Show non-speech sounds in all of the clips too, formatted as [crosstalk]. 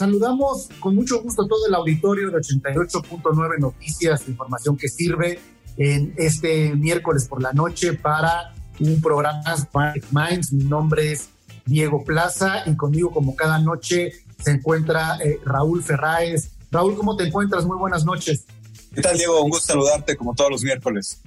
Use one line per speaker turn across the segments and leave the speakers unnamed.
Saludamos con mucho gusto a todo el auditorio de 88.9 Noticias, información que sirve en este miércoles por la noche para un programa Smart Minds. Mi nombre es Diego Plaza y conmigo como cada noche se encuentra eh, Raúl Ferráez. Raúl, ¿cómo te encuentras? Muy buenas noches.
¿Qué tal, Diego? Un gusto saludarte como todos los miércoles.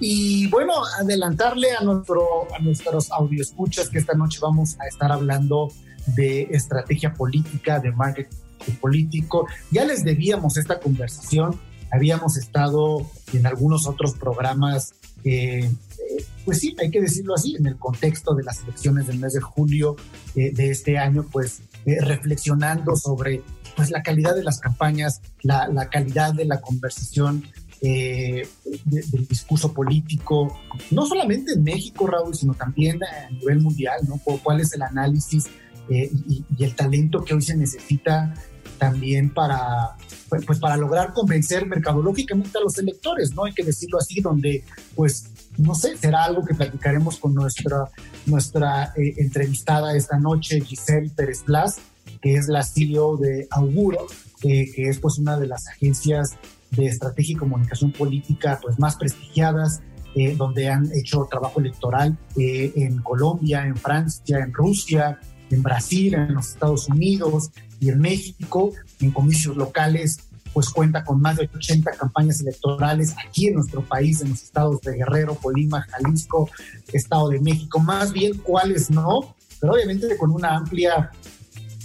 Y bueno, adelantarle a, nuestro, a nuestros audioescuchas que esta noche vamos a estar hablando de estrategia política, de marketing político. Ya les debíamos esta conversación, habíamos estado en algunos otros programas, eh, eh, pues sí, hay que decirlo así, en el contexto de las elecciones del mes de julio eh, de este año, pues reflexionando sobre pues la calidad de las campañas, la, la calidad de la conversación eh, del discurso político, no solamente en México, Raúl, sino también a nivel mundial, ¿no? ¿Cuál es el análisis eh, y, el talento que hoy se necesita también para, pues, pues, para lograr convencer mercadológicamente a los electores, ¿no? Hay que decirlo así, donde, pues, no sé, será algo que platicaremos con nuestra, nuestra eh, entrevistada esta noche, Giselle Pérez Blas, que es la CEO de Auguro, que es pues una de las agencias de estrategia y comunicación política pues más prestigiadas, eh, donde han hecho trabajo electoral eh, en Colombia, en Francia, en Rusia, en Brasil, en los Estados Unidos y en México, en comicios locales, pues cuenta con más de 80 campañas electorales aquí en nuestro país, en los estados de Guerrero, Colima, Jalisco, Estado de México, más bien cuáles no, pero obviamente con una amplia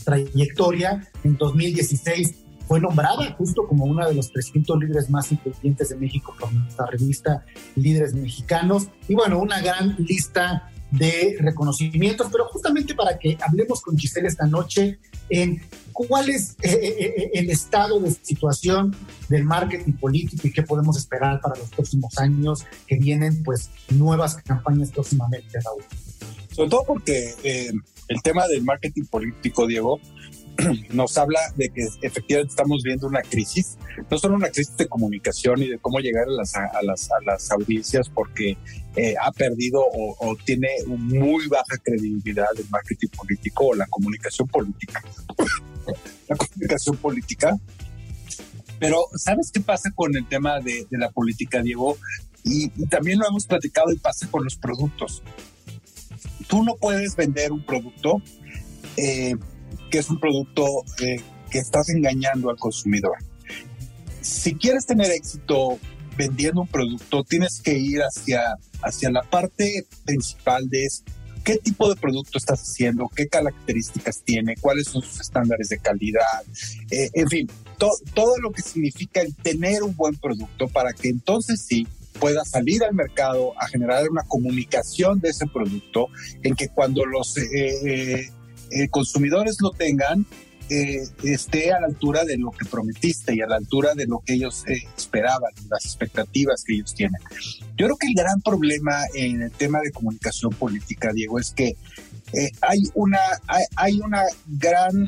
trayectoria. En 2016 fue nombrada justo como una de los 300 líderes más influyentes de México por nuestra revista Líderes Mexicanos. Y bueno, una gran lista de reconocimientos, pero justamente para que hablemos con Giselle esta noche en cuál es eh, eh, eh, el estado de situación del marketing político y qué podemos esperar para los próximos años que vienen, pues nuevas campañas próximamente, Raúl.
Sobre todo porque el tema del marketing político, Diego, [clears throat] nos habla de que efectivamente estamos viendo una crisis, no solo una crisis de comunicación y de cómo llegar a las, a las, a las audiencias porque eh, ha perdido o, tiene muy baja credibilidad el marketing político o la comunicación política. [clears throat] la comunicación política. Pero, ¿sabes qué pasa con el tema de, la política, Diego? Y, también lo hemos platicado y pasa con los productos. Tú no puedes vender un producto eh, es un producto eh, que estás engañando al consumidor. Si quieres tener éxito vendiendo un producto, tienes que ir hacia, hacia la parte principal de qué tipo de producto estás haciendo, qué características tiene, cuáles son sus estándares de calidad, eh, en fin, todo lo que significa el tener un buen producto para que entonces sí pueda salir al mercado a generar una comunicación de ese producto en que cuando los eh, eh, consumidores lo tengan, eh, esté a la altura de lo que prometiste y a la altura de lo que ellos eh, esperaban, las expectativas que ellos tienen. Yo creo que el gran problema en el tema de comunicación política, Diego, es que hay, una, hay, una gran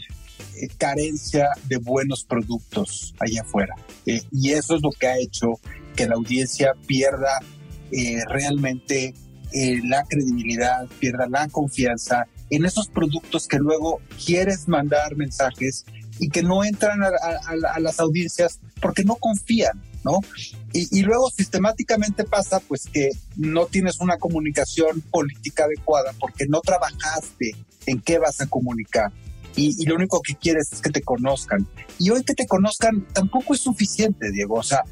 eh, carencia de buenos productos allá afuera. Eh, y eso es lo que ha hecho que la audiencia pierda eh, realmente la credibilidad, pierda la confianza en esos productos que luego quieres mandar mensajes y que no entran a, las audiencias porque no confían, ¿no? Y, y, luego sistemáticamente pasa pues que no tienes una comunicación política adecuada porque no trabajaste en qué vas a comunicar y, lo único que quieres es que te conozcan. Y hoy que te conozcan tampoco es suficiente, Diego. O sea,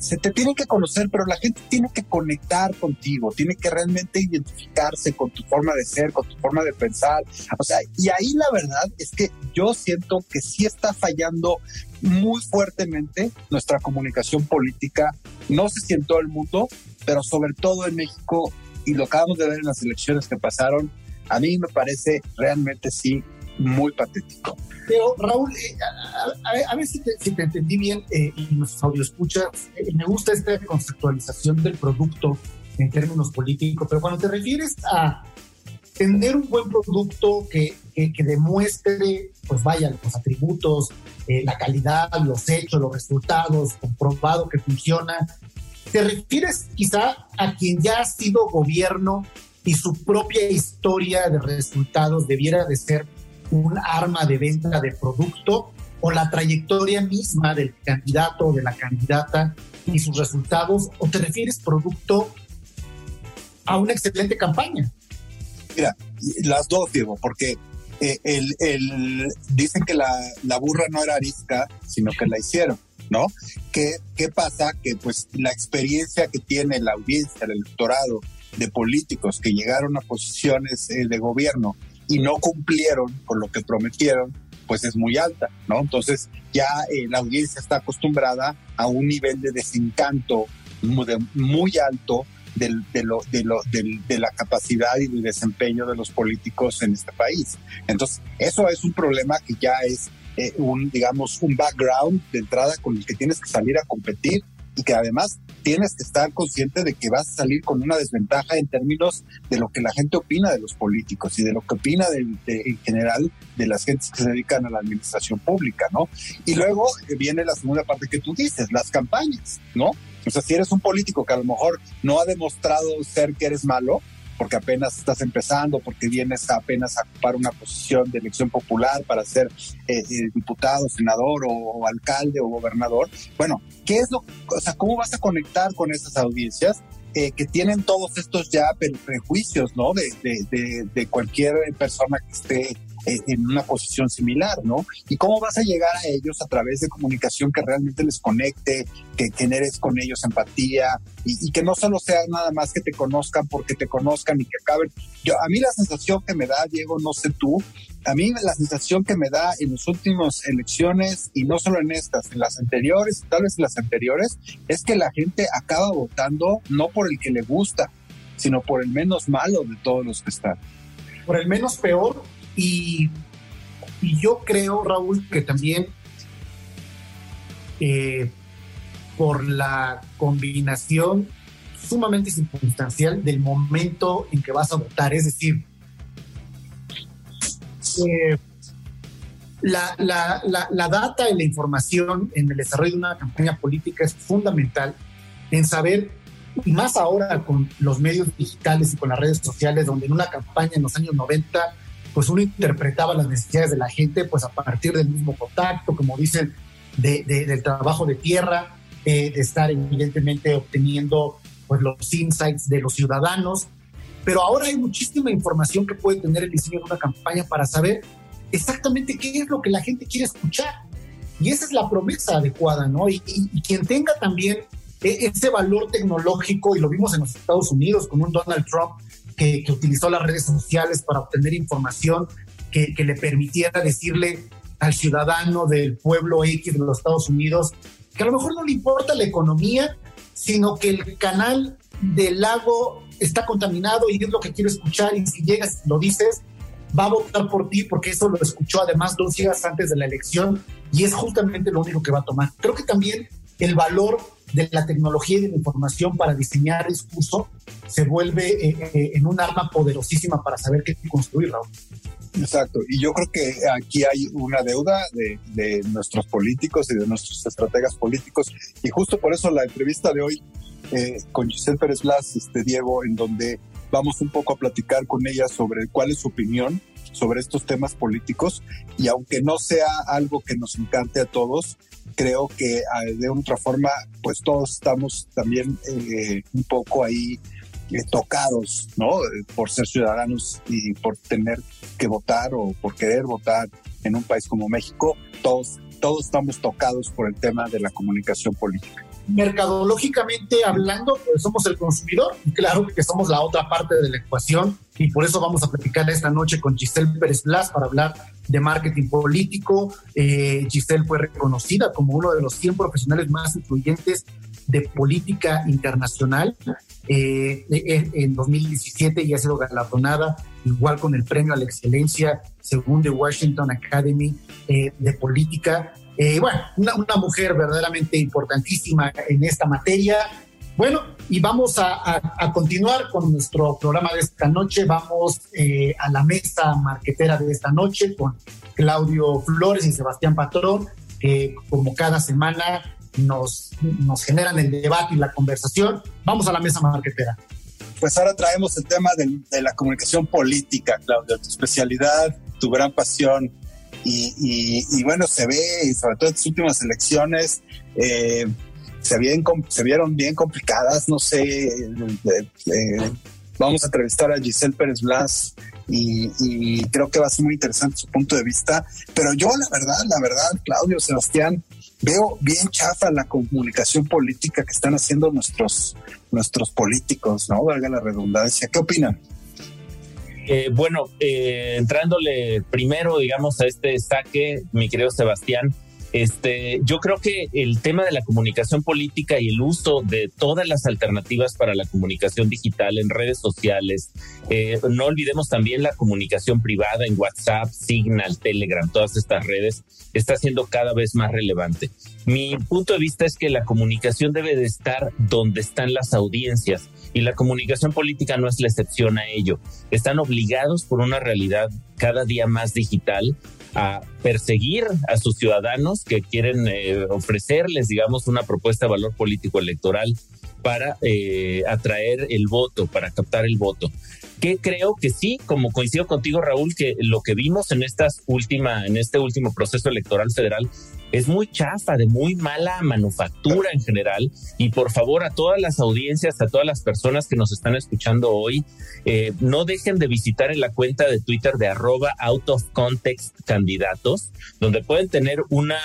se te tiene que conocer, pero la gente tiene que conectar contigo, tiene que realmente identificarse con tu forma de ser, con tu forma de pensar. O sea, y ahí la verdad es que yo siento que sí está fallando muy fuertemente nuestra comunicación política, no sé si en todo el mundo, pero sobre todo en México, y lo acabamos de ver en las elecciones que pasaron, a mí me parece realmente sí muy patético.
Pero Raúl, eh, a, ver si te, entendí bien eh, y audio escuchas, eh, me gusta esta conceptualización del producto en términos políticos, pero cuando te refieres a tener un buen producto que, que, demuestre, pues vaya, los atributos, la calidad, los hechos, los resultados, comprobado que funciona, ¿te refieres quizá a quien ya ha sido gobierno y su propia historia de resultados debiera de ser un arma de venta de producto o la trayectoria misma del candidato o de la candidata y sus resultados, o te refieres producto a una excelente campaña?
Mira, las dos, Diego, porque eh, el, dicen que la, la, burra no era arisca, sino que la hicieron, ¿no? ¿Qué, ¿Qué pasa? Que pues la experiencia que tiene la audiencia, el electorado de políticos que llegaron a posiciones eh, de gobierno y no cumplieron con lo que prometieron, pues es muy alta, ¿no? Entonces ya eh, la audiencia está acostumbrada a un nivel de desencanto muy, alto de, lo, de, la capacidad y del desempeño de los políticos en este país. Entonces, eso es un problema que ya es eh, un, digamos, un background de entrada con el que tienes que salir a competir y que además tienes que estar consciente de que vas a salir con una desventaja en términos de lo que la gente opina de los políticos y de lo que opina de, en general de las gentes que se dedican a la administración pública, ¿no? Y luego viene la segunda parte que tú dices, las campañas, ¿no? O sea, si eres un político que a lo mejor no ha demostrado ser que eres malo, porque apenas estás empezando, porque vienes apenas a ocupar una posición de elección popular para ser eh, eh, diputado, senador o, alcalde o gobernador. Bueno, ¿qué es lo, o sea, cómo vas a conectar con esas audiencias? Eh, que tienen todos estos ya prejuicios, ¿no? De, de, de cualquier persona que esté en una posición similar, ¿no? Y cómo vas a llegar a ellos a través de comunicación que realmente les conecte, que generes con ellos empatía y, que no solo sea nada más que te conozcan porque te conozcan y que acaben. Yo, a mí la sensación que me da, Diego, no sé tú, a mí la sensación que me da en las últimas elecciones y no solo en estas, en las anteriores, tal vez en las anteriores, es que la gente acaba votando no por el que le gusta, sino por el menos malo de todos los que están.
Por el menos peor y, yo creo, Raúl, que también eh, por la combinación sumamente circunstancial del momento en que vas a votar, es decir, eh, la, la, data y la información en el desarrollo de una campaña política es fundamental en saber, y más ahora con los medios digitales y con las redes sociales, donde en una campaña en los años 90 pues uno interpretaba las necesidades de la gente pues a partir del mismo contacto, como dicen, de, del trabajo de tierra, eh, de estar evidentemente obteniendo pues los insights de los ciudadanos. Pero ahora hay muchísima información que puede tener el diseño de una campaña para saber exactamente qué es lo que la gente quiere escuchar. Y esa es la promesa adecuada, ¿no? Y, y quien tenga también e, ese valor tecnológico, y lo vimos en los Estados Unidos con un Donald Trump que, utilizó las redes sociales para obtener información que, que, le permitiera decirle al ciudadano del pueblo X de los Estados Unidos que a lo mejor no le importa la economía, sino que el canal del lago está contaminado y es lo que quiero escuchar y si llegas lo dices, va a votar por ti porque eso lo escuchó además dos días antes de la elección y es justamente lo único que va a tomar. Creo que también el valor de la tecnología y de la información para diseñar discurso se vuelve eh, eh, en un arma poderosísima para saber qué construir, Raúl.
Exacto, y yo creo que aquí hay una deuda de, nuestros políticos y de nuestros estrategas políticos, y justo por eso la entrevista de hoy eh, con Giselle Pérez Blas, este Diego, en donde vamos un poco a platicar con ella sobre cuál es su opinión sobre estos temas políticos. Y aunque no sea algo que nos encante a todos, creo que ah, de otra forma, pues todos estamos también eh, un poco ahí eh, tocados, ¿no? Por ser ciudadanos y por tener que votar o por querer votar en un país como México, todos, todos estamos tocados por el tema de la comunicación política
mercadológicamente hablando, pues somos el consumidor claro que somos la otra parte de la ecuación y por eso vamos a platicar esta noche con Giselle Pérez Blas para hablar de marketing político. Eh, Giselle fue reconocida como uno de los 100 profesionales más influyentes de política internacional eh, en 2017 y ha sido galardonada igual con el premio a la excelencia según The Washington Academy eh, de Política bueno, una, mujer verdaderamente importantísima en esta materia. Bueno, y vamos a, continuar con nuestro programa de esta noche. Vamos eh, a la mesa marquetera de esta noche con Claudio Flores y Sebastián Patrón, que como cada semana nos, generan el debate y la conversación. Vamos a la mesa marquetera.
Pues ahora traemos el tema de, la comunicación política, Claudio, tu especialidad, tu gran pasión y, bueno, se ve, sobre todo en las últimas elecciones, eh, se, se vieron bien complicadas, no sé, eh, eh, vamos a entrevistar a Giselle Pérez Blas y, creo que va a ser muy interesante su punto de vista, pero yo la verdad, la verdad, Claudio, Sebastián, veo bien chafa la comunicación política que están haciendo nuestros, nuestros políticos, ¿no? Valga la redundancia. ¿Qué opinan?
Eh, bueno, eh, entrándole primero, digamos, a este saque, mi querido Sebastián, este, yo creo que el tema de la comunicación política y el uso de todas las alternativas para la comunicación digital en redes sociales, eh, no olvidemos también la comunicación privada en WhatsApp, Signal, Telegram, todas estas redes, está siendo cada vez más relevante. Mi punto de vista es que la comunicación debe de estar donde están las audiencias y la comunicación política no es la excepción a ello. Están obligados por una realidad cada día más digital a perseguir a sus ciudadanos que quieren eh, ofrecerles, digamos, una propuesta de valor político electoral para eh, atraer el voto, para captar el voto. Que creo que sí, como coincido contigo, Raúl, que lo que vimos en estas última, en este último proceso electoral federal es muy chafa, de muy mala manufactura en general. Y por favor, a todas las audiencias, a todas las personas que nos están escuchando hoy, eh, no dejen de visitar en la cuenta de Twitter de arroba out of context candidatos, donde pueden tener una,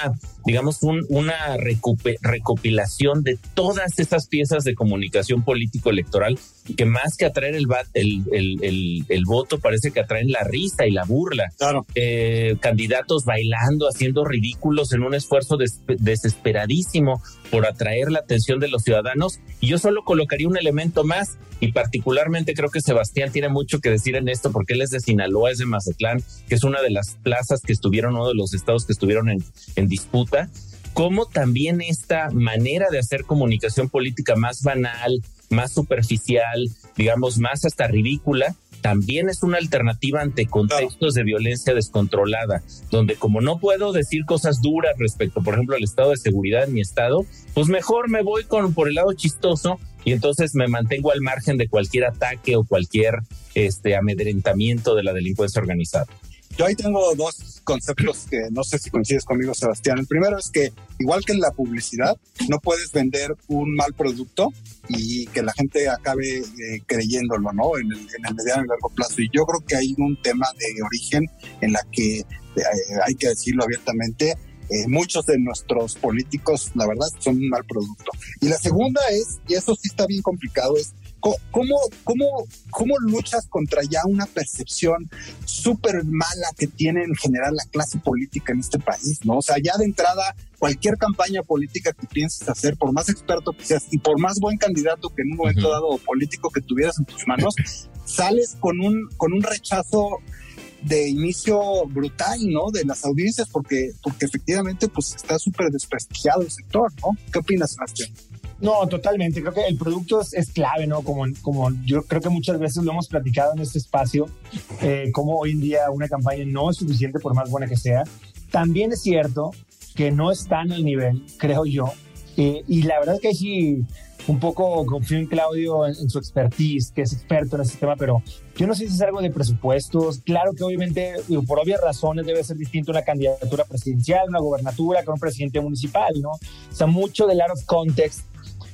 digamos, una recopilación de todas esas piezas de comunicación político-electoral que más que atraer el, el, el, voto, parece que atraen la risa y la burla.
Claro.
Eh, candidatos bailando, haciendo ridículos en un esfuerzo desesperadísimo por atraer la atención de los ciudadanos. Y yo solo colocaría un elemento más, y particularmente creo que Sebastián tiene mucho que decir en esto, porque él es de Sinaloa, es de Mazatlán, que es una de las plazas que estuvieron, uno de los estados que estuvieron en, en disputa. Cómo también esta manera de hacer comunicación política más banal, más superficial, digamos, más hasta ridícula, también es una alternativa ante contextos de violencia descontrolada, donde como no puedo decir cosas duras respecto, por ejemplo, al estado de seguridad en mi estado, pues mejor me voy con por el lado chistoso y entonces me mantengo al margen de cualquier ataque o cualquier este amedrentamiento de la delincuencia organizada.
Yo ahí tengo dos conceptos que no sé si coincides conmigo, Sebastián. El primero es que, igual que en la publicidad, no puedes vender un mal producto y que la gente acabe eh, creyéndolo, ¿no? En el, mediano y largo plazo. Y yo creo que hay un tema de origen en la que, eh, hay que decirlo abiertamente, eh, muchos de nuestros políticos, la verdad, son un mal producto. Y la segunda es, y eso sí está bien complicado, es ¿Cómo, cómo, cómo luchas contra ya una percepción súper mala que tiene en general la clase política en este país? ¿no? O sea, ya de entrada, cualquier campaña política que pienses hacer, por más experto que seas y por más buen candidato que en un momento dado político que tuvieras en tus manos, sales con un, con un rechazo de inicio brutal, ¿no? De las audiencias, porque, porque efectivamente pues está súper desprestigiado el sector, ¿no? ¿Qué opinas, Sebastián?
No, totalmente. Creo que el producto es, clave, ¿no? Como, como yo creo que muchas veces lo hemos platicado en este espacio, eh, como hoy en día una campaña no es suficiente por más buena que sea. También es cierto que no están al nivel, creo yo. Eh, y la verdad es que sí, un poco confío en Claudio en, su expertise, que es experto en este tema, pero yo no sé si es algo de presupuestos. Claro que obviamente, por obvias razones, debe ser distinto una candidatura presidencial, una gobernatura, con un presidente municipal, ¿no? O sea, mucho del out of context,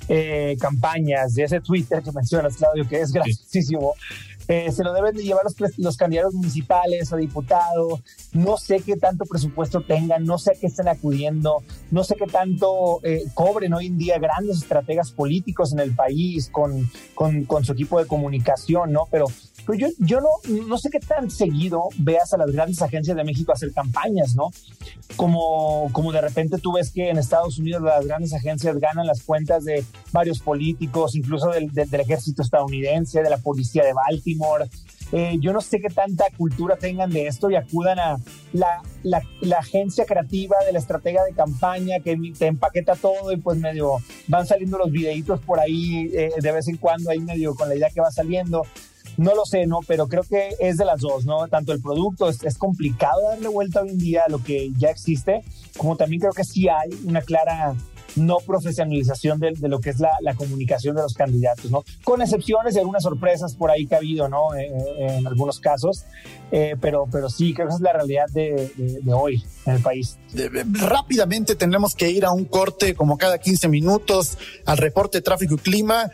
eh, campañas, de ese Twitter que mencionas, Claudio, que es graciosísimo. Eh, se lo deben de llevar los, los candidatos municipales a diputado. No sé qué tanto presupuesto tengan, no sé a qué estén acudiendo, no sé qué tanto eh, cobren hoy en día grandes estrategas políticos en el país con, con, con su equipo de comunicación, ¿no? Pero pero yo, yo no, no sé qué tan seguido veas a las grandes agencias de México hacer campañas, ¿no? Como, como de repente tú ves que en Estados Unidos las grandes agencias ganan las cuentas de varios políticos, incluso del, del, ejército estadounidense, de la policía de Baltimore. Eh, yo no sé qué tanta cultura tengan de esto y acudan a la, la, la, agencia creativa de la estratega de campaña que te empaqueta todo y pues medio van saliendo los videitos por ahí eh, de vez en cuando ahí medio con la idea que va saliendo. No lo sé, ¿no? Pero creo que es de las dos, ¿no? Tanto el producto, es, es complicado darle vuelta hoy en día a lo que ya existe, como también creo que sí hay una clara no profesionalización de, de lo que es la, la, comunicación de los candidatos, ¿no? Con excepciones de algunas sorpresas por ahí que ha habido, ¿no? Eh, eh, en algunos casos, eh, pero, pero sí, creo que esa es la realidad de, de, hoy en el país.
rápidamente tenemos que ir a un corte como cada 15 minutos al reporte tráfico y clima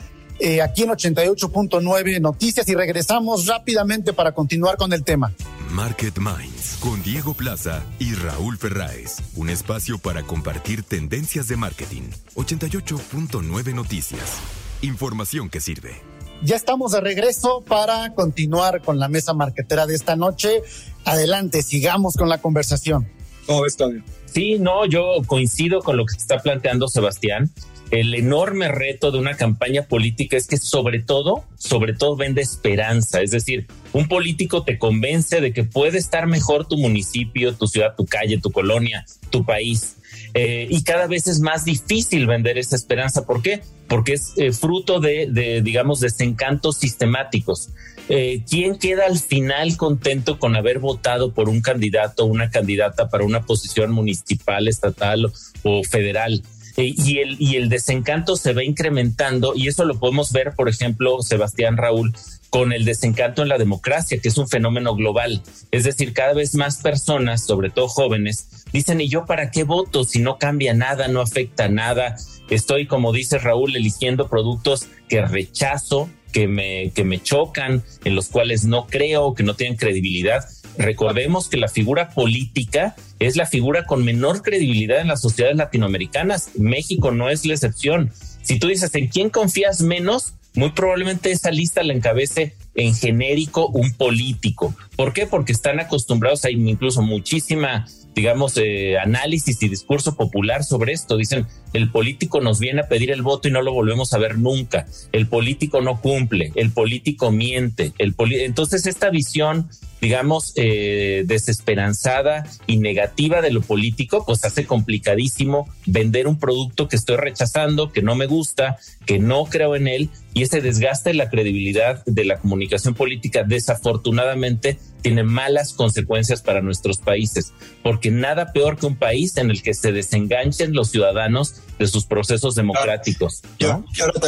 aquí en 88.9 Noticias y regresamos rápidamente para continuar con el tema.
Market Minds con Diego Plaza y Raúl Ferráez. Un espacio para compartir tendencias de marketing. 88.9 Noticias. Información que sirve.
Ya estamos de regreso para continuar con la mesa marketera de esta noche. Adelante, sigamos con la conversación.
¿Cómo ves, Claudio?
Sí, no, yo coincido con lo que está planteando Sebastián el enorme reto de una campaña política es que sobre todo, sobre todo vende esperanza. Es decir, un político te convence de que puede estar mejor tu municipio, tu ciudad, tu calle, tu colonia, tu país. Eh, y cada vez es más difícil vender esa esperanza. ¿Por qué? Porque es eh, fruto de, digamos, desencantos sistemáticos. Eh, ¿Quién queda al final contento con haber votado por un candidato o una candidata para una posición municipal, estatal o federal? Eh, y, el, y el desencanto se va incrementando y eso lo podemos ver, por ejemplo, Sebastián Raúl, con el desencanto en la democracia, que es un fenómeno global. Es decir, cada vez más personas, sobre todo jóvenes, dicen, ¿y yo para qué voto si no cambia nada, no afecta nada? Estoy, como dice Raúl, eligiendo productos que rechazo, que me, que me chocan, en los cuales no creo, que no tienen credibilidad. Recordemos que la figura política es la figura con menor credibilidad en las sociedades latinoamericanas. México no es la excepción. Si tú dices en quién confías menos, muy probablemente esa lista la encabece en genérico un político. ¿Por qué? Porque están acostumbrados a incluso muchísima digamos, eh, análisis y discurso popular sobre esto. Dicen, el político nos viene a pedir el voto y no lo volvemos a ver nunca. El político no cumple, el político miente. El Entonces, esta visión, digamos, eh, desesperanzada y negativa de lo político, pues hace complicadísimo vender un producto que estoy rechazando, que no me gusta, que no creo en él, y ese desgaste la credibilidad de la comunicación política, desafortunadamente, tiene malas consecuencias para nuestros países, porque nada peor que un país en el que se desenganchen los ciudadanos de sus procesos democráticos.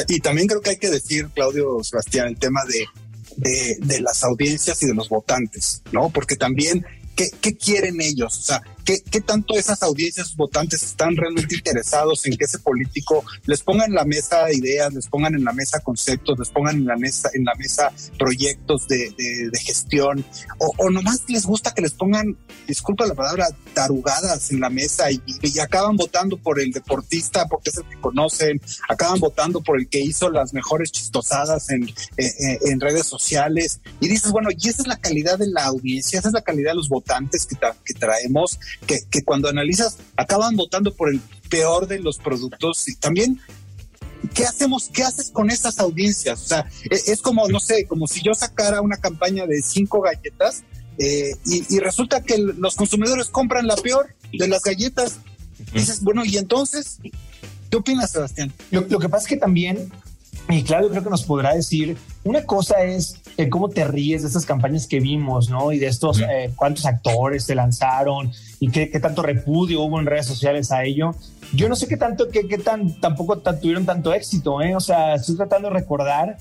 y también creo que hay que decir, Claudio Sebastián, el tema de, de, de las audiencias y de los votantes, ¿no? Porque también ¿Qué, ¿qué, quieren ellos? O sea, ¿qué, ¿qué, tanto esas audiencias votantes están realmente interesados en que ese político les ponga en la mesa ideas, les pongan en la mesa conceptos, les pongan en la mesa, en la mesa proyectos de, gestión? O, o, nomás les gusta que les pongan, disculpa la palabra, tarugadas en la mesa y, acaban votando por el deportista porque es el que conocen, acaban votando por el que hizo las mejores chistosadas en, en, en redes sociales. Y dices, bueno, y esa es la calidad de la audiencia, esa es la calidad de los votantes que traemos, que, que, cuando analizas acaban votando por el peor de los productos y también ¿qué hacemos? ¿Qué haces con esas audiencias? O sea, es, es como, no sé, como si yo sacara una campaña de cinco galletas eh, y, y, resulta que los consumidores compran la peor de las galletas. Dices, bueno, y entonces ¿Qué opinas, Sebastián?
Lo, que pasa es que también, y claro, creo que nos podrá decir, una cosa es eh, cómo te ríes de estas campañas que vimos, ¿no? Y de estos, eh, cuántos actores se lanzaron y qué, qué, tanto repudio hubo en redes sociales a ello. Yo no sé qué tanto, qué, qué tan, tampoco tuvieron tanto éxito, ¿eh? O sea, estoy tratando de recordar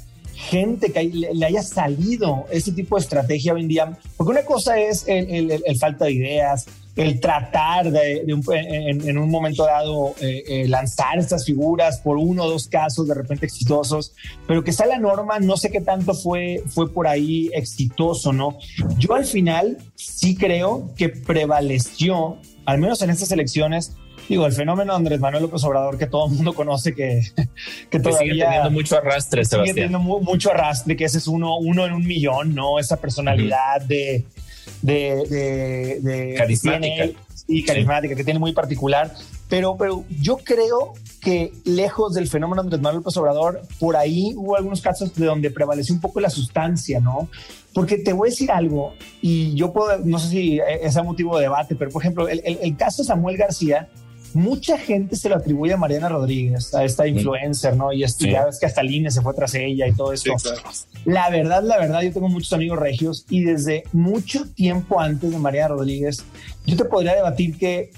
gente que le, haya salido este tipo de estrategia hoy en día. Porque una cosa es el, falta de ideas, el tratar de, en, un momento dado eh, eh, lanzar estas figuras por uno o dos casos de repente exitosos, pero que sea la norma, no sé qué tanto fue, fue por ahí exitoso, ¿no? Yo al final sí creo que prevaleció, al menos en estas elecciones, digo, el fenómeno Andrés Manuel López Obrador que todo el mundo conoce que, [laughs]
que todavía sigue teniendo mucho arrastre,
Sebastián. Sigue teniendo mucho arrastre, que ese es uno, uno en un millón, ¿no? Esa personalidad de, de, de,
carismática.
y carismática, que tiene muy particular. Pero, pero yo creo que lejos del fenómeno Andrés Manuel López Obrador, por ahí hubo algunos casos de donde prevaleció un poco la sustancia, ¿no? Porque te voy a decir algo, y yo puedo, no sé si es motivo de debate, pero por ejemplo, el, el, el caso de Samuel García, mucha gente se lo atribuye a Mariana Rodríguez, a esta influencer, ¿no? Y esto, ya ves que hasta el se fue tras ella y todo esto. La verdad, la verdad, yo tengo muchos amigos regios y desde mucho tiempo antes de Mariana Rodríguez, yo te podría debatir que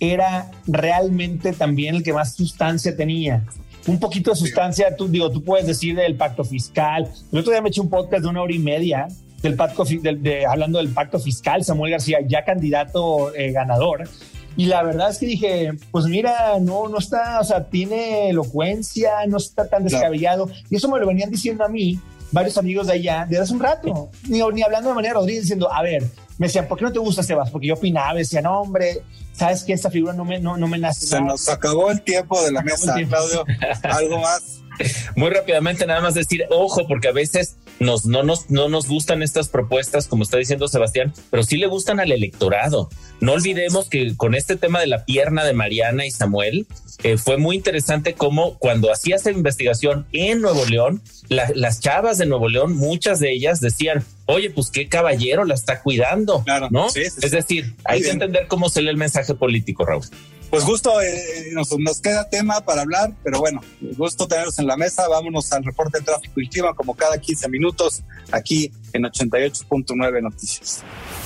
era realmente también el que más sustancia tenía. Un poquito de sustancia, tú digo, tú puedes decir del pacto fiscal. El otro día me eché un podcast de una hora y media del pacto, de, hablando del pacto fiscal, Samuel García, ya candidato eh, ganador. Y la verdad es que dije, pues mira, no, no está, o sea, tiene elocuencia, no está tan descabellado. Y eso me lo venían diciendo a mí varios amigos de allá desde hace un rato, ni, ni hablando de manera Rodríguez, diciendo, a ver, me decían, ¿por qué no te gusta Sebas? Porque yo opinaba, decía, no, hombre, sabes que esta figura no me, no, no me nace.
Se nos acabó el tiempo de la mesa, Claudio. ¿Algo más? [laughs]
Muy rápidamente, nada más decir, ojo, porque a veces nos, no, nos, no nos gustan estas propuestas, como está diciendo Sebastián, pero sí le gustan al electorado. No olvidemos que con este tema de la pierna de Mariana y Samuel, eh, fue muy interesante cómo cuando hacía esa investigación en Nuevo León, las chavas de Nuevo León, muchas de ellas decían, oye, pues qué caballero la está cuidando, ¿no? es decir, hay que entender cómo se lee el mensaje político, Raúl.
Pues gusto, eh, nos, queda tema para hablar, pero bueno, gusto tenerlos en la mesa. Vámonos al reporte de tráfico y clima como cada 15 minutos aquí en 88.9 Noticias.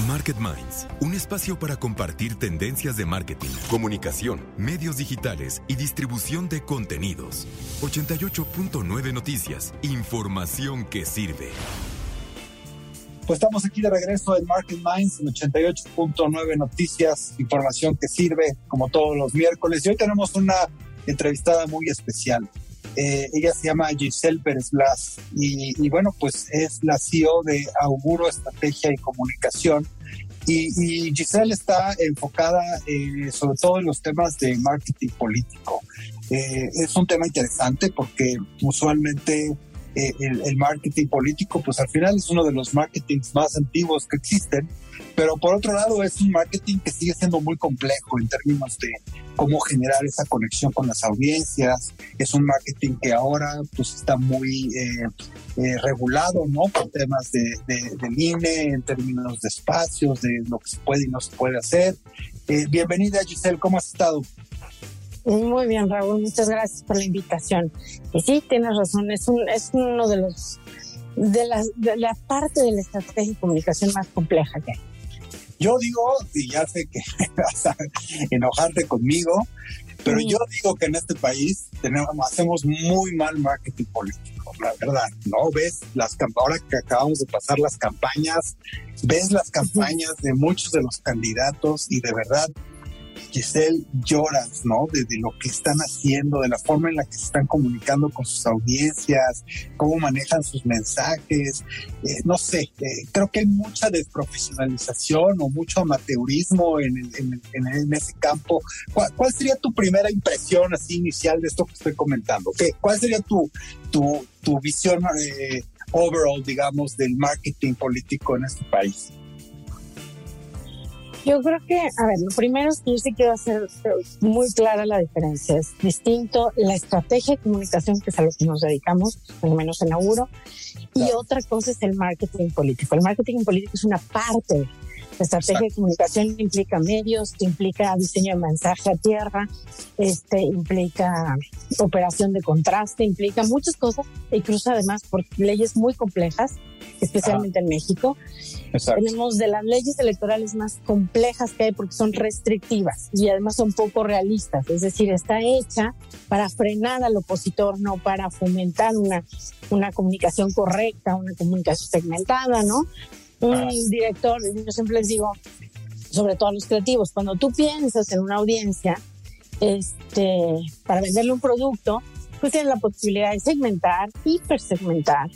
Market Minds, un espacio para compartir tendencias de marketing, comunicación, medios digitales y distribución de contenidos. 88.9 Noticias, información que sirve.
Pues estamos aquí de regreso en Market Minds en 88.9 Noticias, información que sirve como todos los miércoles. Y hoy tenemos una entrevistada muy especial. Eh, ella se llama Giselle Pérez Blas y, bueno, pues es la CEO de Auguro Estrategia y Comunicación. Y, Giselle está enfocada eh, sobre todo en los temas de marketing político. Eh, es un tema interesante porque usualmente eh, el, marketing político, pues al final es uno de los marketings más antiguos que existen, pero por otro lado es un marketing que sigue siendo muy complejo en términos de cómo generar esa conexión con las audiencias. Es un marketing que ahora pues está muy eh, eh, regulado, ¿no? Por temas de, de, INE, en términos de espacios, de lo que se puede y no se puede hacer. bienvenida Giselle, ¿cómo has estado?
Muy bien, Raúl, muchas gracias por la invitación. Y sí, tienes razón, es, un, es uno de los de la, de la parte de la estrategia de comunicación más compleja que hay.
Yo digo, y ya sé que [laughs] vas a enojarte conmigo, pero yo digo que en este país tenemos, hacemos muy mal marketing político, la verdad, ¿no? Ves las ahora que acabamos de pasar las campañas, ves las campañas de muchos de los candidatos y de verdad Giselle lloras, ¿no? De, lo que están haciendo, de la forma en la que se están comunicando con sus audiencias, cómo manejan sus mensajes. Eh, no sé, eh, creo que hay mucha desprofesionalización o mucho amateurismo en, ese campo. ¿Cuál, sería tu primera impresión así inicial de esto que estoy comentando? ¿Qué, ¿Cuál sería tu, tu, tu visión eh, overall, digamos, del marketing político en este país?
Yo creo que, a ver, lo primero es que yo sí quiero hacer muy clara la diferencia. Es distinto la estrategia de comunicación, que es a lo que nos dedicamos, al menos en Auguro, y otra cosa es el marketing político. El marketing político es una parte estrategia de comunicación implica medios, implica diseño de mensaje a tierra, este, implica operación de contraste, implica muchas cosas y cruza además por leyes muy complejas, especialmente en México. Tenemos de las leyes electorales más complejas que hay porque son restrictivas y además son poco realistas, es decir, está hecha para frenar al opositor, no para fomentar una, una comunicación correcta, una comunicación segmentada, ¿no? Un ah. director, yo siempre les digo, sobre todo a los creativos, cuando tú piensas en una audiencia este, para venderle un producto, pues tienes la posibilidad de segmentar, hipersegmentar,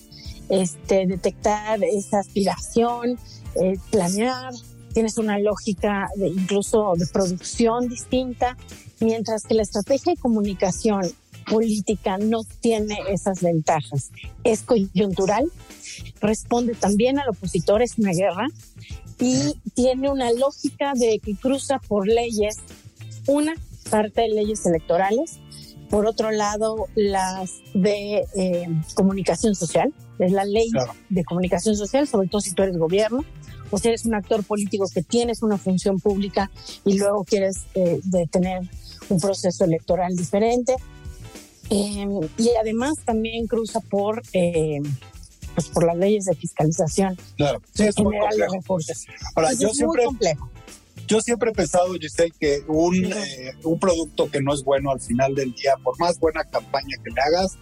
este, detectar esa aspiración, eh, planear, tienes una lógica de, incluso de producción distinta, mientras que la estrategia de comunicación política no tiene esas ventajas. Es coyuntural, responde también al opositor, es una guerra, y tiene una lógica de que cruza por leyes, una parte de leyes electorales, por otro lado las de eh, comunicación social, es la ley de comunicación social, sobre todo si tú eres gobierno, o si eres un actor político que tienes una función pública y luego quieres eh, tener un proceso electoral diferente. Em, y además también cruza por, eh, pues por las leyes de fiscalización
claro, sí, es de recursos. Ahora, yo es siempre, muy complejo. Yo siempre he pensado, Giselle, que un, eh, un producto que no es bueno al final del día, por más buena campaña que le hagas,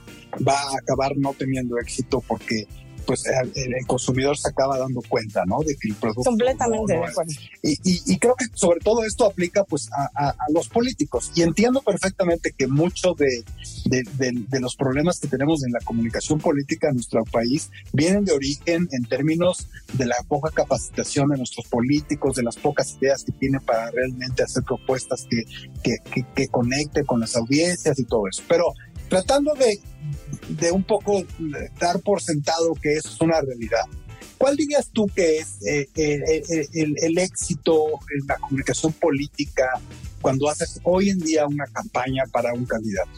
va a acabar no teniendo éxito porque pues el, consumidor se acaba dando cuenta, ¿no? De que el producto...
Completamente de acuerdo.
Y, creo que sobre todo esto aplica pues a, los políticos. Y entiendo perfectamente que muchos de, de, los problemas que tenemos en la comunicación política en nuestro país vienen de origen en términos de la poca capacitación de nuestros políticos, de las pocas ideas que tienen para realmente hacer propuestas que, que, que, que conecten con las audiencias y todo eso. Pero tratando de, de un poco dar por sentado que eso es una realidad. ¿Cuál dirías tú que es eh, el, éxito en la comunicación política cuando haces hoy en día una campaña para un candidato?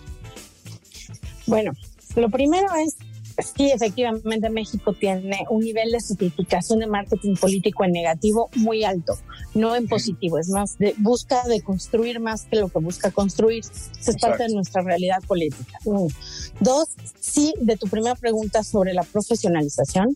Bueno, lo primero es Sí, efectivamente México tiene un nivel de certificación de marketing político en negativo muy alto, no en positivo, es más, de, busca de construir más que lo que busca construir. Eso es parte de nuestra realidad política. Dos, sí, de tu primera pregunta sobre la profesionalización,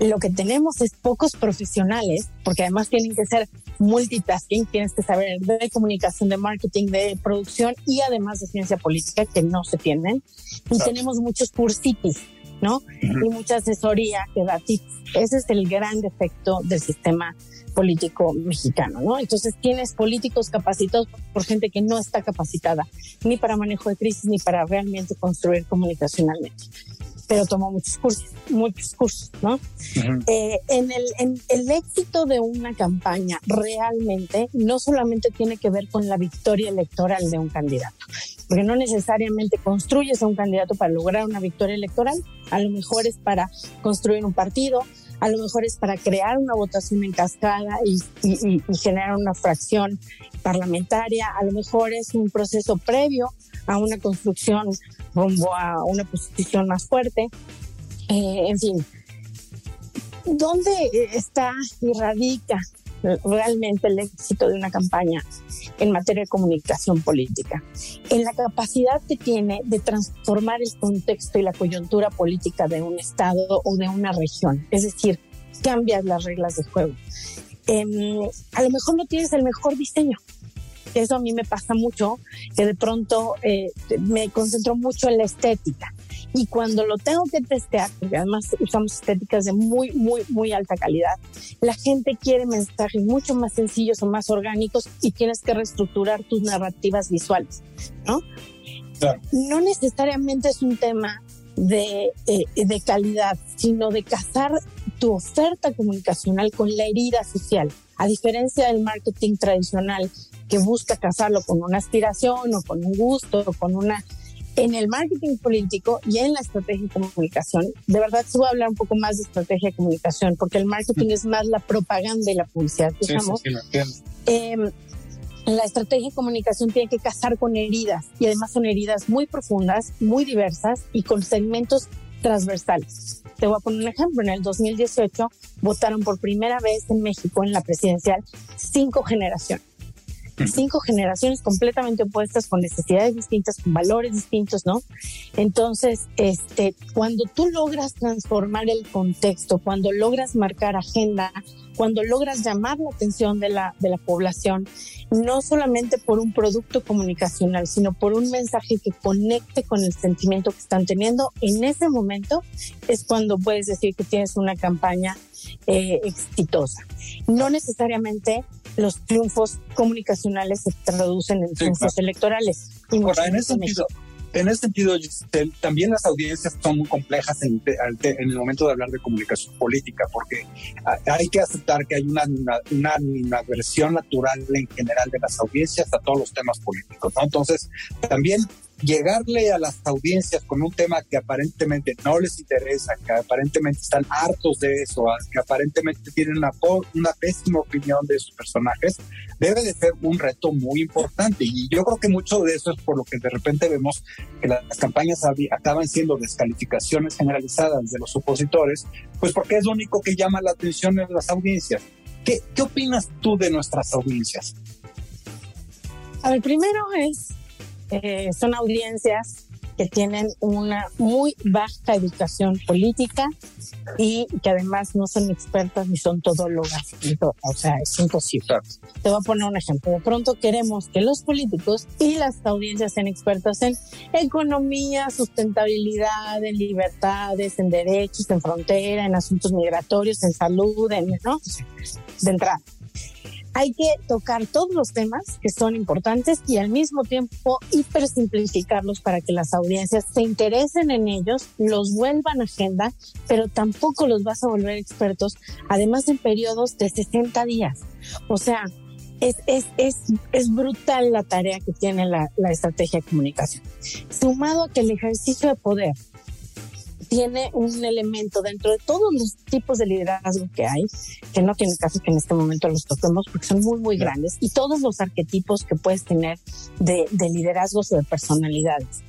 lo que tenemos es pocos profesionales, porque además tienen que ser multitasking, tienes que saber de comunicación, de marketing, de producción y además de ciencia política que no se tienen. Y tenemos muchos cursitis ¿no? Y mucha asesoría que da tips. Ese es el gran defecto del sistema político mexicano, ¿no? Entonces tienes políticos capacitados por gente que no está capacitada ni para manejo de crisis ni para realmente construir comunicacionalmente pero tomó muchos cursos, muchos cursos, ¿no? Eh, en, el, en el éxito de una campaña realmente no solamente tiene que ver con la victoria electoral de un candidato, porque no necesariamente construyes a un candidato para lograr una victoria electoral, a lo mejor es para construir un partido, a lo mejor es para crear una votación en cascada y, generar una fracción parlamentaria, a lo mejor es un proceso previo a una construcción rumbo a una posición más fuerte. Eh, en fin, ¿dónde está y radica realmente el éxito de una campaña en materia de comunicación política? En la capacidad que tiene de transformar el contexto y la coyuntura política de un Estado o de una región. Es decir, cambias las reglas de juego. Em, a lo mejor no tienes el mejor diseño, eso a mí me pasa mucho, que de pronto eh, me concentro mucho en la estética. Y cuando lo tengo que testear, porque además usamos estéticas de muy, muy, muy alta calidad, la gente quiere mensajes mucho más sencillos o más orgánicos y tienes que reestructurar tus narrativas visuales, ¿no? No necesariamente es un tema de, eh, de calidad, sino de casar tu oferta comunicacional con la herida social. A diferencia del marketing tradicional, que busca casarlo con una aspiración o con un gusto o con una... En el marketing político y en la estrategia de comunicación, de verdad se voy a hablar un poco más de estrategia de comunicación, porque el marketing es más la propaganda y la publicidad, digamos. Em, la estrategia de comunicación tiene que casar con heridas y además son heridas muy profundas, muy diversas y con segmentos transversales. Te voy a poner un ejemplo. En el 2018 votaron por primera vez en México en la presidencial cinco generaciones cinco generaciones completamente opuestas, con necesidades distintas, con valores distintos, ¿no? Entonces, este, cuando tú logras transformar el contexto, cuando logras marcar agenda, cuando logras llamar la atención de la, de la población, no solamente por un producto comunicacional, sino por un mensaje que conecte con el sentimiento que están teniendo, en ese momento es cuando puedes decir que tienes una campaña eh, exitosa. No necesariamente los triunfos comunicacionales se traducen en triunfos electorales.
Ahora, en ese sentido, en ese sentido, también las audiencias son muy complejas en, el momento de hablar de comunicación política, porque hay que aceptar que hay una, una, una versión natural en general de las audiencias a todos los temas políticos, ¿no? Entonces, también llegarle a las audiencias con un tema que aparentemente no les interesa, que aparentemente están hartos de eso, que aparentemente tienen una, una pésima opinión de sus personajes, debe de ser un reto muy importante. Y yo creo que mucho de eso es por lo que de repente vemos que las campañas acaban siendo descalificaciones generalizadas de los opositores, pues porque es lo único que llama la atención de las audiencias. ¿Qué, qué opinas tú de nuestras audiencias?
A ver, primero es eh, son audiencias que tienen una muy baja educación política y que además no son expertas ni son todólogas. O sea, es imposible. Te voy a poner un ejemplo. De pronto queremos que los políticos y las audiencias sean expertas en economía, sustentabilidad, en libertades, en derechos, en frontera, en asuntos migratorios, en salud, en, ¿no? De entrada hay que tocar todos los temas que son importantes y al mismo tiempo hipersimplificarlos para que las audiencias se interesen en ellos, los vuelvan agenda, pero tampoco los vas a volver expertos, además en periodos de 60 días. O sea, es, es, es, es brutal la tarea que tiene la, la estrategia de comunicación. Sumado a que el ejercicio de poder tiene un elemento dentro de todos los tipos de liderazgo que hay, que no tiene caso que en este momento los toquemos porque son muy, muy grandes, y todos los arquetipos que puedes tener de, de liderazgos o de personalidades.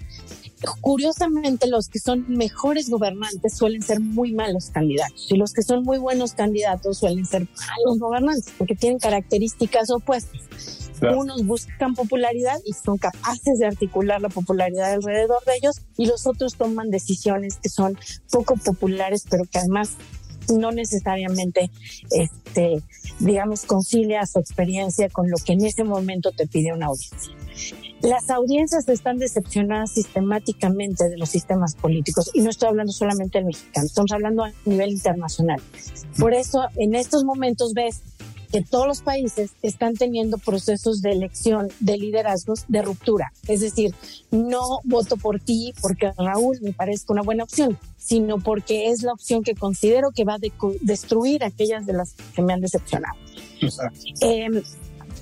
Curiosamente, los que son mejores gobernantes suelen ser muy malos candidatos y los que son muy buenos candidatos suelen ser malos gobernantes porque tienen características opuestas. Unos buscan popularidad y son capaces de articular la popularidad alrededor de ellos y los otros toman decisiones que son poco populares, pero que además no necesariamente, este, digamos, concilia su experiencia con lo que en ese momento te pide una audiencia. Las audiencias están decepcionadas sistemáticamente de los sistemas políticos y no estoy hablando solamente del mexicano, estamos hablando a nivel internacional. Por eso en estos momentos ves que todos los países están teniendo procesos de elección de liderazgos de ruptura. Es decir, no voto por ti porque Raúl me parezca una buena opción, sino porque es la opción que considero que va a destruir aquellas de las que me han decepcionado. Eh,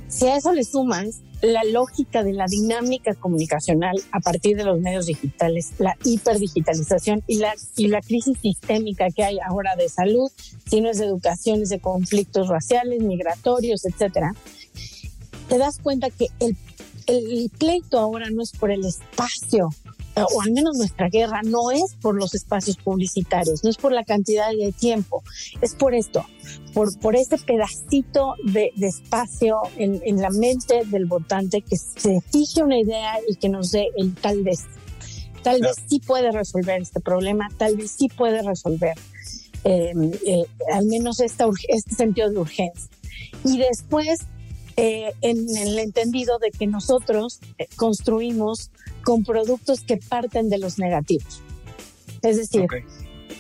si a eso le sumas la lógica de la dinámica comunicacional a partir de los medios digitales, la hiperdigitalización y la, y la crisis sistémica que hay ahora de salud, si no es de educación, es de conflictos raciales, migratorios, etcétera, te das cuenta que el, el pleito ahora no es por el espacio o al menos nuestra guerra, no es por los espacios publicitarios, no es por la cantidad de tiempo, es por esto, por, por ese pedacito de, espacio en, la mente del votante que se fije una idea y que nos dé el tal vez. Tal vez sí puede resolver este problema, tal vez sí puede resolver em, eh, al menos esta, este sentido de urgencia. Y después eh, en el entendido de que nosotros eh, construimos con productos que parten de los negativos. Es decir,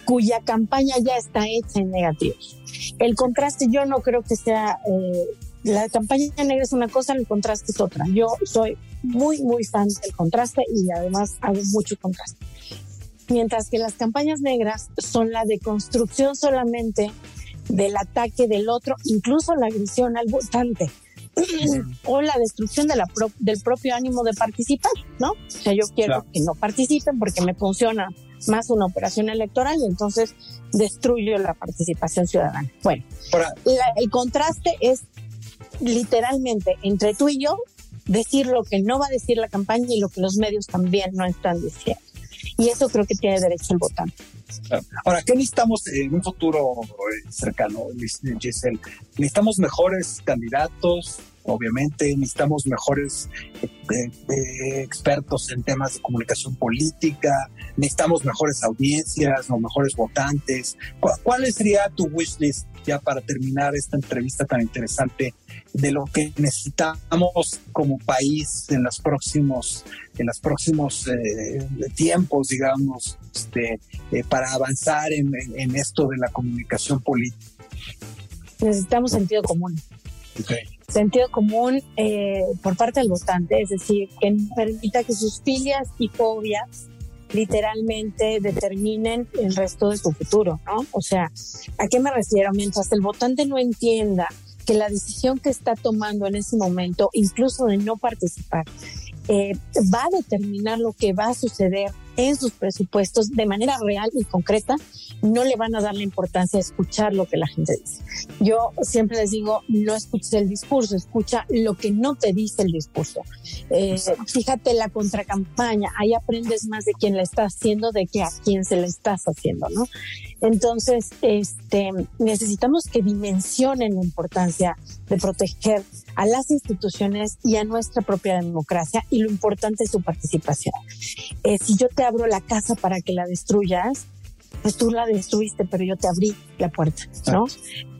cuya campaña ya está hecha en negativos. El contraste yo no creo que sea... Eh, la campaña negra es una cosa, el contraste es otra. Yo soy muy, muy fan del contraste y además hago mucho contraste. Mientras que las campañas negras son la deconstrucción solamente del ataque del otro, incluso la agresión al votante. O la destrucción de la del propio ánimo de participar, ¿no? O sea, yo quiero que no participen porque me funciona más una operación electoral y entonces destruyo la participación ciudadana. Bueno, el contraste es literalmente entre tú y yo decir lo que no va a decir la campaña y lo que los medios también no están diciendo. Y eso creo que tiene derecho el votante.
Ahora, ¿qué necesitamos en un futuro eh, cercano, Giselle? Necesitamos mejores candidatos, obviamente necesitamos mejores eh, eh, expertos en temas de comunicación política, necesitamos mejores audiencias o mejores votantes. ¿Cuál sería tu wish list ya para terminar esta entrevista tan interesante de lo que necesitamos como país en los próximos en los próximos eh, tiempos, digamos, este, para avanzar en, en, esto de la comunicación política?
Necesitamos sentido común.
Okay
sentido común eh, por parte del votante, es decir, que permita que sus filias y fobias literalmente determinen el resto de su futuro, ¿no? O sea, ¿a qué me refiero? Mientras el votante no entienda que la decisión que está tomando en ese momento, incluso de no participar, eh, va a determinar lo que va a suceder en sus presupuestos de manera real y concreta, no le van a dar la importancia de escuchar lo que la gente dice. Yo siempre les digo, no escuches el discurso, escucha lo que no te dice el discurso. Eh, fíjate la contracampaña, ahí aprendes más de quién la está haciendo, de que a quién se la estás haciendo, ¿no? Entonces, este, necesitamos que dimensionen la importancia de proteger a las instituciones y a nuestra propia democracia y lo importante es su participación. Eh, si yo te abro la casa para que la destruyas, pues tú la destruiste, pero yo te abrí la puerta, ¿no?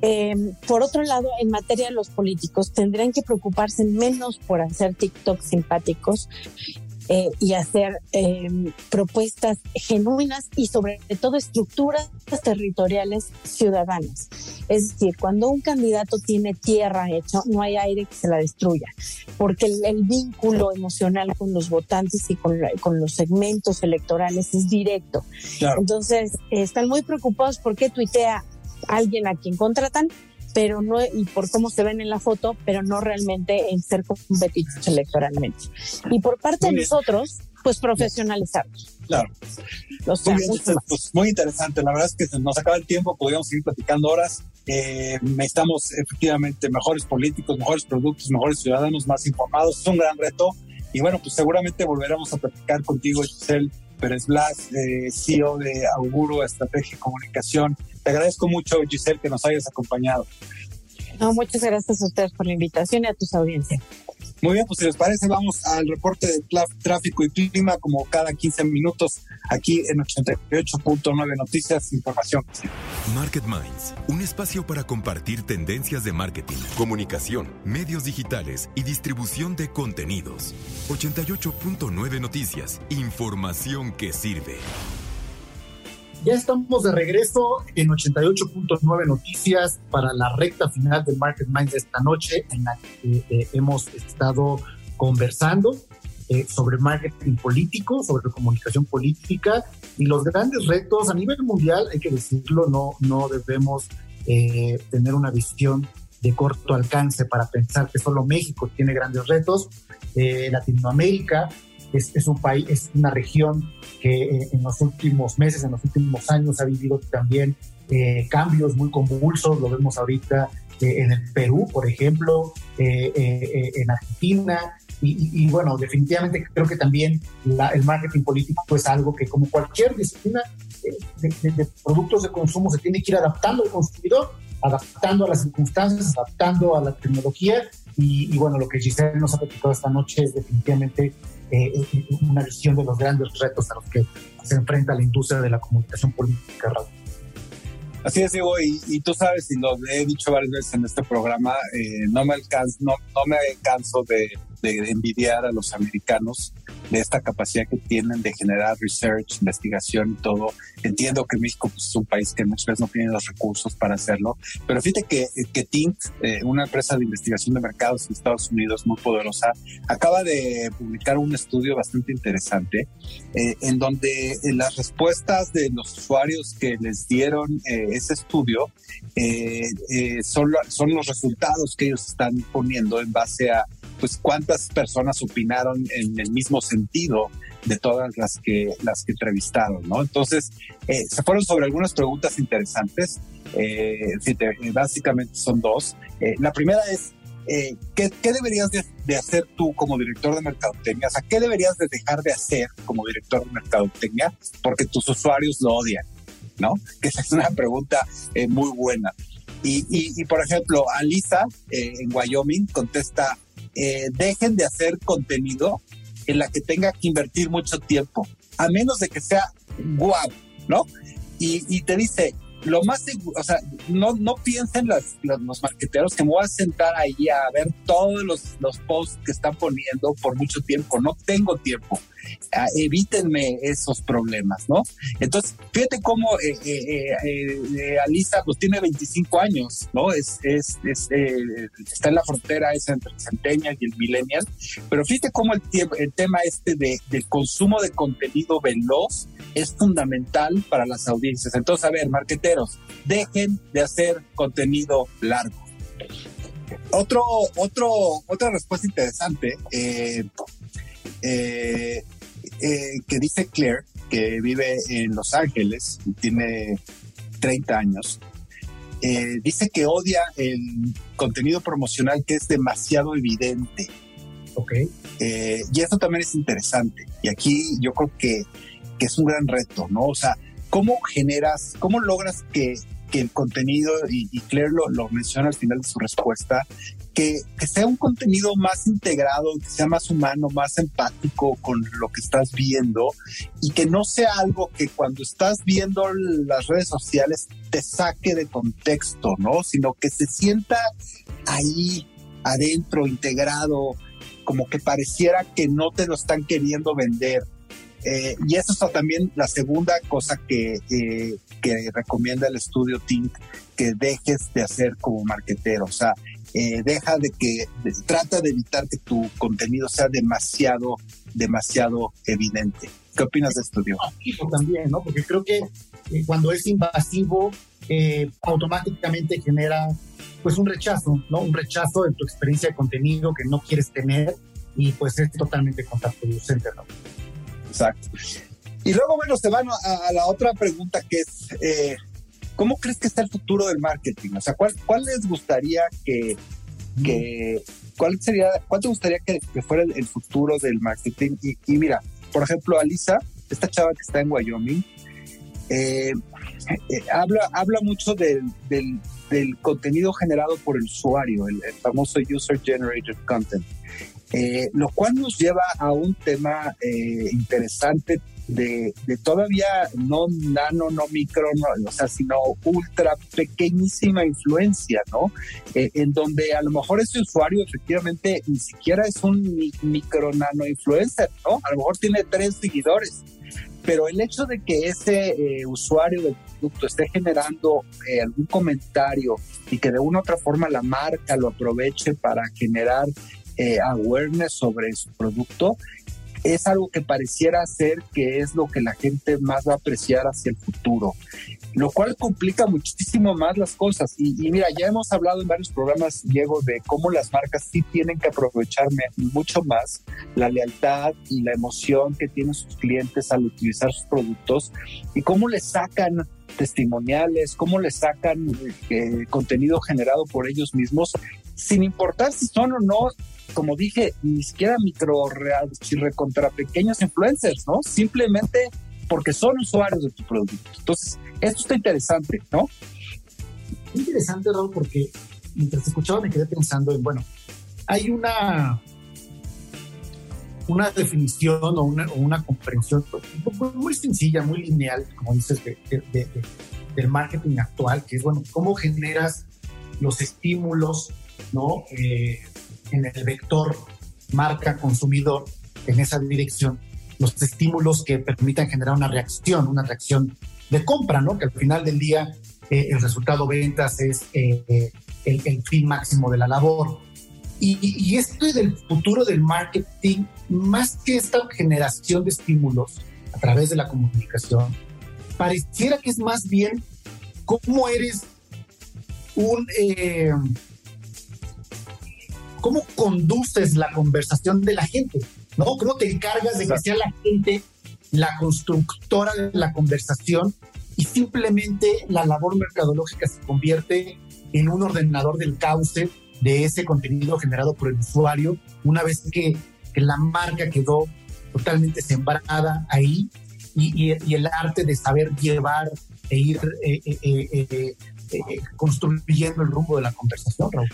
Em, por otro lado, en materia de los políticos, tendrían que preocuparse menos por hacer TikTok simpáticos eh, y hacer eh, propuestas genuinas y sobre todo estructuras territoriales ciudadanas. Es decir, cuando un candidato tiene tierra hecha, no hay aire que se la destruya, porque el, vínculo emocional con los votantes y con, con los segmentos electorales es directo. Entonces, están muy preocupados porque tuitea alguien a quien contratan pero no, y por cómo se ven en la foto, pero no realmente en ser competitivos electoralmente. Y por parte de nosotros, pues profesionalizarnos.
Claro. muy, pues, muy interesante. La verdad es que se nos acaba el tiempo, podríamos seguir platicando horas. Eh, necesitamos efectivamente mejores políticos, mejores productos, mejores ciudadanos, más informados. Es un gran reto. Y bueno, pues seguramente volveremos a platicar contigo, Giselle Pérez Blas, eh, CEO de Auguro Estrategia y Comunicación. Te agradezco mucho, Giselle, que nos hayas acompañado.
No, muchas gracias a ustedes por la invitación y a tus audiencias.
Muy bien, pues si les parece, vamos al reporte de tráfico y clima como cada 15 minutos aquí en 88.9 Noticias, información.
Market Minds, un espacio para compartir tendencias de marketing, comunicación, medios digitales y distribución de contenidos. 88.9 Noticias, información que sirve.
Ya estamos de regreso en 88.9 Noticias para la recta final del Market Minds esta noche, en la que eh, hemos estado conversando eh, sobre marketing político, sobre comunicación política y los grandes retos a nivel mundial, hay que decirlo, no, no debemos eh, tener una visión de corto alcance para pensar que solo México tiene grandes retos. Latinoamérica es, un país, es una región que eh, en los últimos meses, en los últimos años ha vivido también eh, cambios muy convulsos, lo vemos ahorita eh, en el Perú, por ejemplo, en Argentina, y, bueno, definitivamente creo que también el marketing político es algo que como cualquier disciplina de, productos de consumo se tiene que ir adaptando al consumidor, adaptando a las circunstancias, adaptando a la tecnología. Y, y bueno, lo que Giselle nos ha platicado esta noche es definitivamente eh, eh, una visión de los grandes retos a los que se enfrenta la industria de la comunicación política.
Así es, Diego, y, tú sabes, y lo he dicho varias veces en este programa, eh, no, me alcanzo, canso de envidiar a los americanos de esta capacidad que tienen de generar research, investigación y todo. Entiendo que México pues, es un país que muchas veces no tiene los recursos para hacerlo, pero fíjate que, que Tint, eh, una empresa de investigación de mercados en Estados Unidos muy poderosa, acaba de publicar un estudio bastante interesante eh, en donde eh, las respuestas de los usuarios que les dieron ese estudio son, son los resultados que ellos están poniendo en base a pues cuántas personas opinaron en el mismo sentido de todas las que las que entrevistaron, ¿no? Entonces, eh, se fueron sobre algunas preguntas interesantes. Eh, básicamente son dos. Eh, la primera es, ¿qué, deberías de, hacer tú como director de mercadotecnia? O sea, ¿qué deberías de dejar de hacer como director de mercadotecnia porque tus usuarios lo odian? ¿no? [laughs] Que esa es una pregunta eh, muy buena. Y, por ejemplo, Alisa eh, en Wyoming contesta, eh, dejen de hacer contenido en la que tenga que invertir mucho tiempo, a menos de que sea guau, ¿no? Y, y te dice, lo más seguro, o sea, no, no piensen los, los, marqueteros que me voy a sentar ahí a ver todos los, los posts que están poniendo por mucho tiempo. No tengo tiempo. Ah, evítenme esos problemas, ¿no? Entonces, fíjate cómo eh, eh, eh, Alisa pues tiene 25 años, ¿no? Es, es, está en la frontera esa entre el centennial y el millennial, pero fíjate cómo el, el tema este de, del consumo de contenido veloz es fundamental para las audiencias. Entonces, a ver, dejen de hacer contenido largo. Otro, otro, otra respuesta interesante eh, eh, que dice Claire, que vive en Los Ángeles, tiene 30 años, eh, dice que odia el contenido promocional que es demasiado evidente.
Ok.
Eh, y eso también es interesante. Y aquí yo creo que, que, es un gran reto, ¿no? O sea, ¿cómo generas, cómo logras que, que el contenido, y, y Claire lo, lo, menciona al final de su respuesta, que, sea un contenido más integrado, que sea más humano, más empático con lo que estás viendo y que no sea algo que cuando estás viendo las redes sociales te saque de contexto, ¿no? Sino que se sienta ahí adentro, integrado, como que pareciera que no te lo están queriendo vender. Eh, y eso es también la segunda cosa que, eh, que recomienda el estudio Think, que dejes de hacer como marketero. O sea, eh, deja de que, trata de evitar que tu contenido sea demasiado, demasiado evidente. ¿Qué opinas de esto, Diego?
También, ¿no? Porque creo que eh, cuando es invasivo, automáticamente genera pues un rechazo, ¿no? Un rechazo de tu experiencia de contenido que no quieres tener y pues es totalmente contraproducente, ¿no?
Exacto. Y luego, bueno, se van a, la otra pregunta que es, ¿Cómo crees que está el futuro del marketing? O sea, ¿cuál, cuál les gustaría que, que cuál sería, cuál te gustaría que, fuera el, futuro del marketing? Y, mira, por ejemplo, Alisa, esta chava que está en Wyoming, eh, eh, habla, habla mucho del, del, contenido generado por el usuario, el, famoso user generated content. Eh, lo cual nos lleva a un tema interesante de, todavía no nano, no micro, o sea, sino ultra pequeñísima influencia, ¿no? Eh, en donde a lo mejor ese usuario efectivamente ni siquiera es un micro nano influencer, ¿no? A lo mejor tiene tres seguidores, pero el hecho de que ese eh, usuario del producto esté generando eh, algún comentario y que de una u otra forma la marca lo aproveche para generar awareness sobre su producto, es algo que pareciera ser que es lo que la gente más va a apreciar hacia el futuro, lo cual complica muchísimo más las cosas. Y, mira, ya hemos hablado en varios programas, Diego, de cómo las marcas sí tienen que aprovecharme mucho más la lealtad y la emoción que tienen sus clientes al utilizar sus productos y cómo les sacan testimoniales, cómo les sacan eh, contenido generado por ellos mismos, sin importar si son o no como dije, ni siquiera micro real, contra pequeños influencers, ¿no? Simplemente porque son usuarios de tu producto. Entonces, esto está interesante, ¿no?
Interesante, Raúl, porque mientras escuchaba me quedé pensando en, bueno, hay una una definición o una, comprensión muy sencilla, muy lineal, como dices, del marketing actual, que es, bueno, cómo generas los estímulos, ¿no? Eh, en el vector marca consumidor en esa dirección los estímulos que permitan generar una reacción, una reacción de compra, ¿no? Que al final del día eh, el resultado ventas es eh, el, fin máximo de la labor. Y, y, esto del futuro del marketing, más que esta generación de estímulos a través de la comunicación, pareciera que es más bien cómo eres un... Eh, cómo conduces la conversación de la gente, ¿no? ¿Cómo te encargas de que sea la gente la constructora de la conversación y simplemente la labor mercadológica se convierte en un ordenador del cauce de ese contenido generado por el usuario una vez que, la marca quedó totalmente sembrada ahí y, y, el arte de saber llevar e ir construyendo el rumbo de la conversación, Raúl.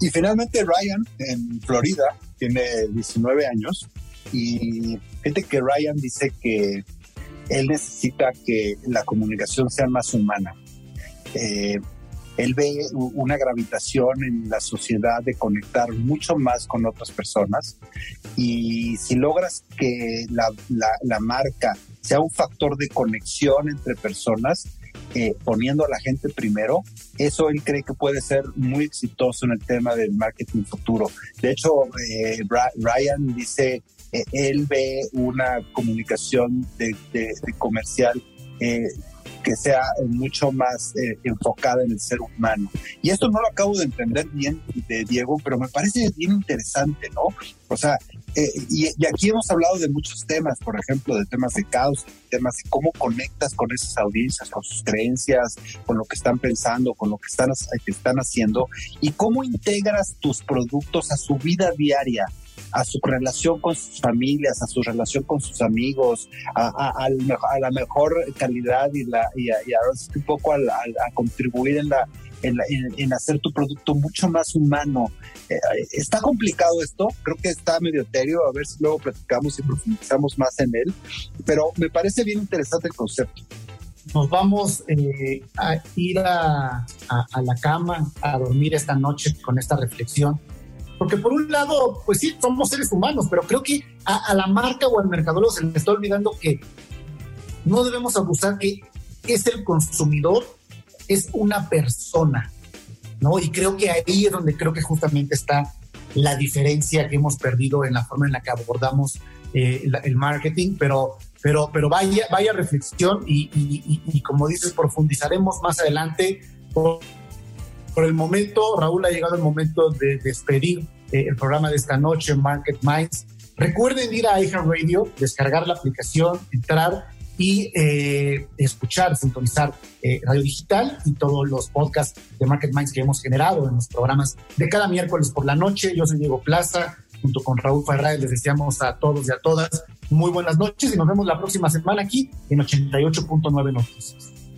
Y finalmente Ryan en Florida tiene 19 años y fíjate que Ryan dice que él necesita que la comunicación sea más humana. Eh, él ve una gravitación en la sociedad de conectar mucho más con otras personas y si logras que la marca sea un factor de conexión entre personas, eh, poniendo a la gente primero, eso él cree que puede ser muy exitoso en el tema del marketing futuro. De hecho, eh, Ryan dice, eh, él ve una comunicación de, comercial que sea mucho más enfocada en el ser humano. Y esto no lo acabo de entender bien de Diego, pero me parece bien interesante, ¿no? O sea, eh, y, aquí hemos hablado de muchos temas, por ejemplo, de temas de caos, temas de cómo conectas con esas audiencias, con sus creencias, con lo que están pensando, con lo que están, están haciendo, y cómo integras tus productos a su vida diaria a su relación con sus familias, a su relación con sus amigos, a, la mejor calidad y, la, y, a, un poco a, contribuir en la, en, hacer tu producto mucho más humano. Eh, está complicado esto, creo que está medio etéreo, a ver si luego platicamos y profundizamos más en él, pero me parece bien interesante el concepto.
Nos vamos eh, a ir a, la cama, a dormir esta noche con esta reflexión, porque por un lado, pues sí, somos seres humanos, pero creo que a, la marca o al mercadólogo se le está olvidando que no debemos abusar que es el consumidor es una persona, ¿no? Y creo que ahí es donde creo que justamente está la diferencia que hemos perdido en la forma en la que abordamos eh, el marketing, pero, pero, pero vaya, vaya reflexión y, como dices, profundizaremos más adelante. Por, el momento, Raúl, ha llegado el momento de despedir eh, el programa de esta noche, Market Minds. Recuerden ir a iHeartRadio, descargar la aplicación, entrar y eh, escuchar, sintonizar eh, Radio Digital y todos los podcasts de Market Minds que hemos generado en los programas de cada miércoles por la noche. Yo soy Diego Plaza, junto con Raúl Ferraz, les deseamos a todos y a todas muy buenas noches y nos vemos la próxima semana aquí en 88.9 Noticias.